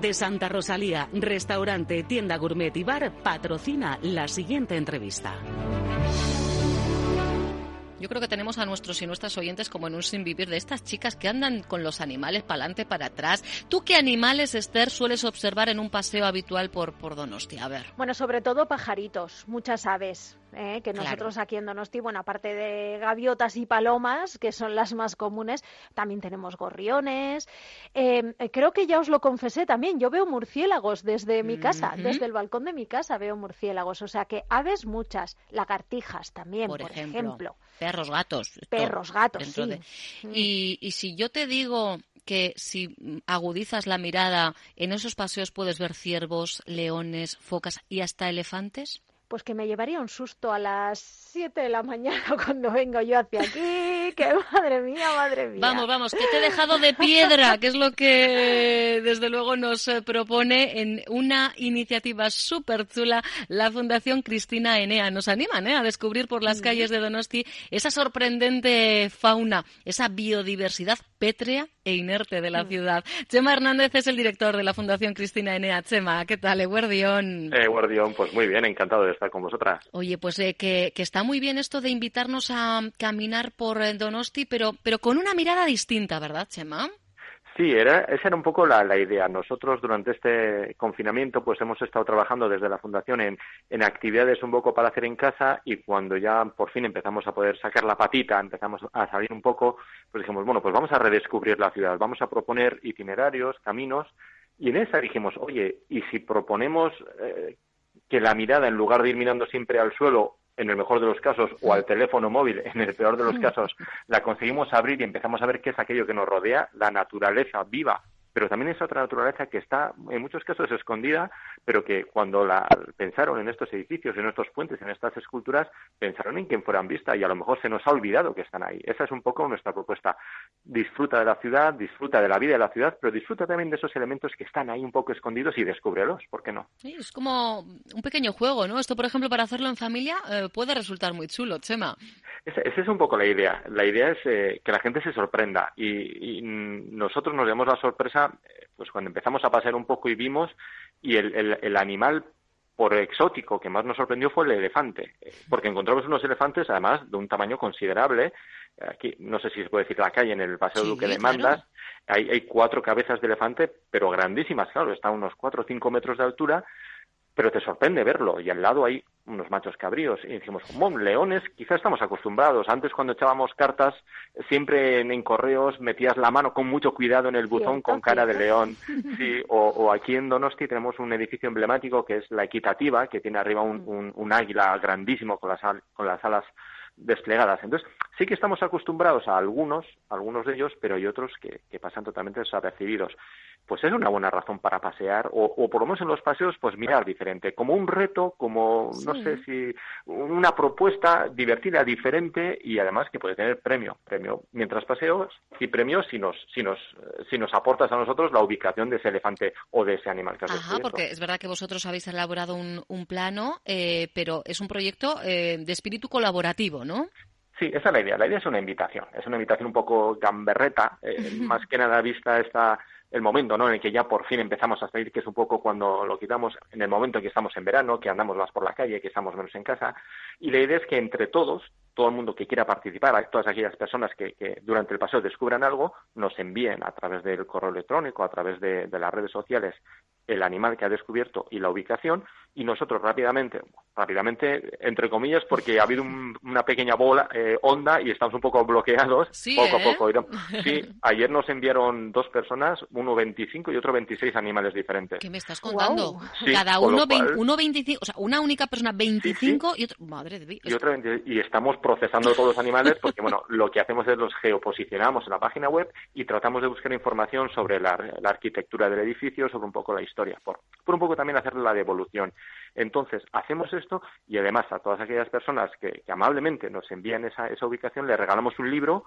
De Santa Rosalía, restaurante, tienda gourmet y bar, patrocina la siguiente entrevista. Yo creo que tenemos a nuestros y nuestras oyentes como en un sin vivir de estas chicas que andan con los animales para adelante, para atrás. ¿Tú qué animales, Esther, sueles observar en un paseo habitual por, por Donosti? A ver. Bueno, sobre todo pajaritos, muchas aves. ¿Eh? que nosotros aquí en Donosti, bueno, aparte de gaviotas y palomas, que son las más comunes, también tenemos gorriones. Em, eh, creo que ya os lo confesé también, yo veo murciélagos desde mi casa, desde el balcón de mi casa veo murciélagos, o sea que aves muchas, lagartijas también, por, ejemplo. Perros, gatos. Perros, gatos, sí. Mm. Y, y si yo te digo que si agudizas la mirada en esos paseos puedes ver ciervos, leones, focas y hasta elefantes? Pues que me llevaría un susto a las 7 de la mañana cuando vengo yo hacia aquí, que madre mía, madre mía. Vamos, vamos, que te he dejado de piedra, que es lo que desde luego nos eh, propone en una iniciativa súper chula la Fundación Cristina Enea. Nos animan ¿eh? a descubrir por las calles de Donosti esa sorprendente fauna, esa biodiversidad pétrea e inerte de la mm. ciudad. Chema Hernández es el director de la Fundación Cristina Enea. Chema, ¿qué tal, Eguardión? Eguardión, pues muy bien, encantado de estar con vosotras. Oye, pues eh, que, está muy bien esto de invitarnos a caminar por eh, Donosti, pero, pero con una mirada distinta, ¿verdad, Chema? Sí, era, esa era un poco la, idea. Nosotros durante este confinamiento pues hemos estado trabajando desde la Fundación en, en, actividades un poco para hacer en casa y cuando ya por fin empezamos a poder sacar la patita, empezamos a salir un poco, pues dijimos, bueno, pues vamos a redescubrir la ciudad, vamos a proponer itinerarios, caminos y en esa dijimos, oye, ¿y si proponemos eh, que la mirada, en lugar de ir mirando siempre al suelo, en el mejor de los casos, o al teléfono móvil, en el peor de los casos, la conseguimos abrir y empezamos a ver qué es aquello que nos rodea, la naturaleza viva pero también es otra naturaleza que está en muchos casos escondida, pero que cuando la pensaron en estos edificios, en estos puentes, en estas esculturas, pensaron en que fueran vista y a lo mejor se nos ha olvidado que están ahí. Esa es un poco nuestra propuesta. Disfruta de la ciudad, disfruta de la vida de la ciudad, pero disfruta también de esos elementos que están ahí un poco escondidos y descúbrelos, ¿por qué no? Sí, es como un pequeño juego, ¿no? Esto, por ejemplo, para hacerlo en familia eh, puede resultar muy chulo, Chema. Esa, es un poco la idea. La idea es eh, que la gente se sorprenda. Y, y nosotros nos damos la sorpresa pues cuando empezamos a pasear un poco y vimos, y el, el, animal por exótico que más nos sorprendió fue el elefante, porque encontramos unos elefantes además de un tamaño considerable. Aquí no sé si se puede decir la calle en el Paseo Duque de Mandas, hay, hay, cuatro cabezas de elefante, pero grandísimas, claro, está a unos cuatro o cinco metros de altura pero te sorprende verlo. Y al lado hay unos machos cabríos y decimos, como leones, quizás estamos acostumbrados. Antes cuando echábamos cartas, siempre en, correos metías la mano con mucho cuidado en el buzón con cara de león. Sí, o, aquí en Donosti tenemos un edificio emblemático que es la Equitativa, que tiene arriba un, un, águila grandísimo con las, con las alas desplegadas. Entonces, sí que estamos acostumbrados a algunos, algunos de ellos, pero hay otros que, que pasan totalmente desapercibidos pues es una buena razón para pasear o, o, por lo menos en los paseos pues mirar diferente, como un reto, como no sé si una propuesta divertida, diferente y además que puede tener premio, premio mientras paseos y premio si nos si nos si nos aportas a nosotros la ubicación de ese elefante o de ese animal que has Ajá, porque es verdad que vosotros habéis elaborado un, un plano, eh, pero es un proyecto eh, de espíritu colaborativo, ¿no? Sí, esa es la idea. La idea es una invitación. Es una invitación un poco gamberreta, eh, más que nada vista esta el momento ¿no? en el que ya por fin empezamos a salir, que es un poco cuando lo quitamos, en el momento en que estamos en verano, que andamos más por la calle, que estamos menos en casa. Y la idea es que entre todos, todo el mundo que quiera participar, todas aquellas personas que, que durante el paseo descubran algo, nos envíen a través del correo electrónico, a través de, las redes sociales, el animal que ha descubierto y la ubicación, y nosotros rápidamente, rápidamente, entre comillas, porque ha habido una pequeña bola, eh, onda y estamos un poco bloqueados, poco a ¿eh? poco. Sí, ayer nos enviaron dos personas, uno 25 y otro 26 animales diferentes. ¿Qué me estás contando? Cada uno, uno 25, o sea, una única persona 25 y otro, madre de Dios. Y, otro y estamos procesando todos los animales porque, bueno, lo que hacemos es los geoposicionamos en la página web y tratamos de buscar información sobre la, arquitectura del edificio, sobre un poco la historia, por, por un poco también hacer la devolución. Entonces, hacemos esto y además a todas aquellas personas que, amablemente nos envían esa, esa ubicación, le regalamos un libro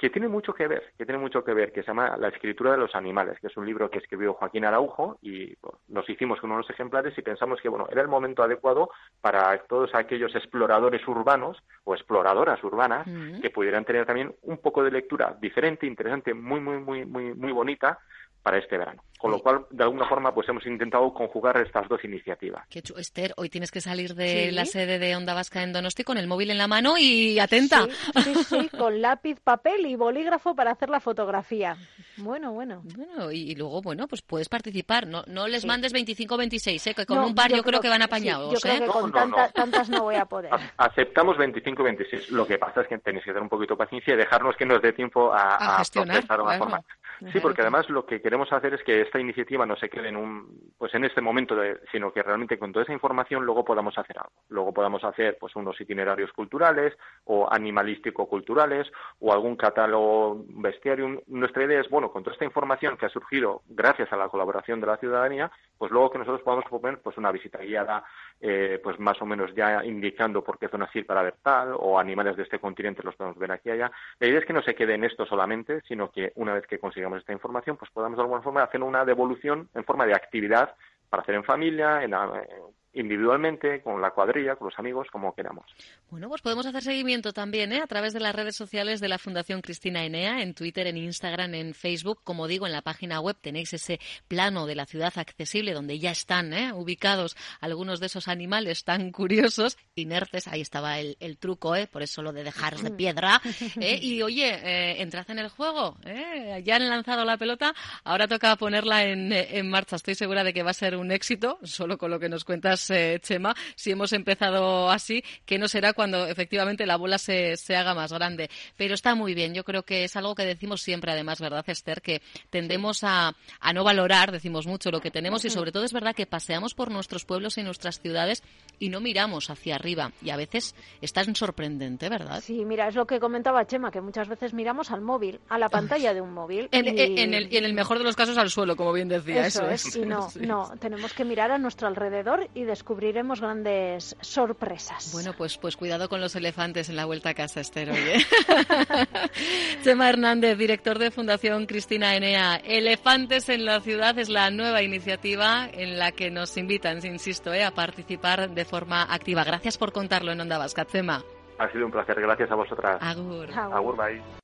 que tiene mucho que ver, que tiene mucho que ver, que se llama La escritura de los animales, que es un libro que escribió Joaquín Araujo y nos hicimos con unos ejemplares y pensamos que bueno, era el momento adecuado para todos aquellos exploradores urbanos o exploradoras urbanas que pudieran tener también un poco de lectura diferente, interesante, muy muy muy muy muy bonita para este verano. Con lo cual, de alguna forma, pues hemos intentado conjugar estas dos iniciativas. Qué Esther, hoy tienes que salir de la sede de Onda Vasca en Donosti con el móvil en la mano y atenta. Sí, sí, con lápiz, papel y bolígrafo para hacer la fotografía. Bueno, bueno. Bueno, y, luego, bueno, pues puedes participar. No, no les mandes 25 26, ¿eh? que con un par yo, creo, que van apañados. yo creo ¿eh? que con tantas no voy a poder. Aceptamos 25 26. Lo que pasa es que tenéis que tener un poquito de paciencia y dejarnos que nos dé tiempo a, a, gestionar, una forma. Sí, porque además lo que queremos hacer es que esta iniciativa no se quede en un, pues en este momento, sino que realmente con toda esa información luego podamos hacer algo. Luego podamos hacer pues unos itinerarios culturales o animalístico-culturales o algún catálogo bestiario. Nuestra idea es, bueno, con toda esta información que ha surgido gracias a la colaboración de la ciudadanía, pues luego que nosotros podamos proponer pues una visita guiada, eh, pues más o menos ya indicando por qué zona ir para ver tal o animales de este continente los podemos ver aquí y allá. La idea es que no se quede en esto solamente, sino que una vez que consigamos esta información, pues podamos de alguna forma hacer una devolución en forma de actividad para hacer en familia, en, individualmente, con la cuadrilla, con los amigos, como queramos. Bueno, pues podemos hacer seguimiento también ¿eh? a través de las redes sociales de la Fundación Cristina Enea, en Twitter, en Instagram, en Facebook. Como digo, en la página web tenéis ese plano de la ciudad accesible donde ya están ¿eh? ubicados algunos de esos animales tan curiosos, inertes. Ahí estaba el, truco, ¿eh? por eso lo de dejaros de piedra. ¿eh? Y oye, eh, entrad en el juego. ¿eh? Ya han lanzado la pelota, ahora toca ponerla en, en marcha. Estoy segura de que va a ser un éxito, solo con lo que nos cuentas eh, Chema, si hemos empezado así, que no será cuando efectivamente la bola se, se haga más grande. Pero está muy bien, yo creo que es algo que decimos siempre, además, ¿verdad, Esther? Que tendemos a, a no valorar, decimos mucho, lo que tenemos y sobre todo es verdad que paseamos por nuestros pueblos y nuestras ciudades y no miramos hacia arriba. Y a veces es tan sorprendente, ¿verdad? Sí, mira, es lo que comentaba Chema, que muchas veces miramos al móvil, a la pantalla de un móvil. En, en, el, en el mejor de los casos al suelo, como bien decía. Eso, es. Y no, no, tenemos que mirar a nuestro alrededor y descubriremos grandes sorpresas. Bueno, pues, pues cuidado con los elefantes en la vuelta a casa, Esther, oye. Chema Hernández, director de Fundación Cristina Enea. Elefantes en la ciudad es la nueva iniciativa en la que nos invitan, insisto, eh, a participar de forma activa. Gracias por contarlo en Onda Vasca, Chema. Ha sido un placer, gracias a vosotras. Agur. Agur, bye.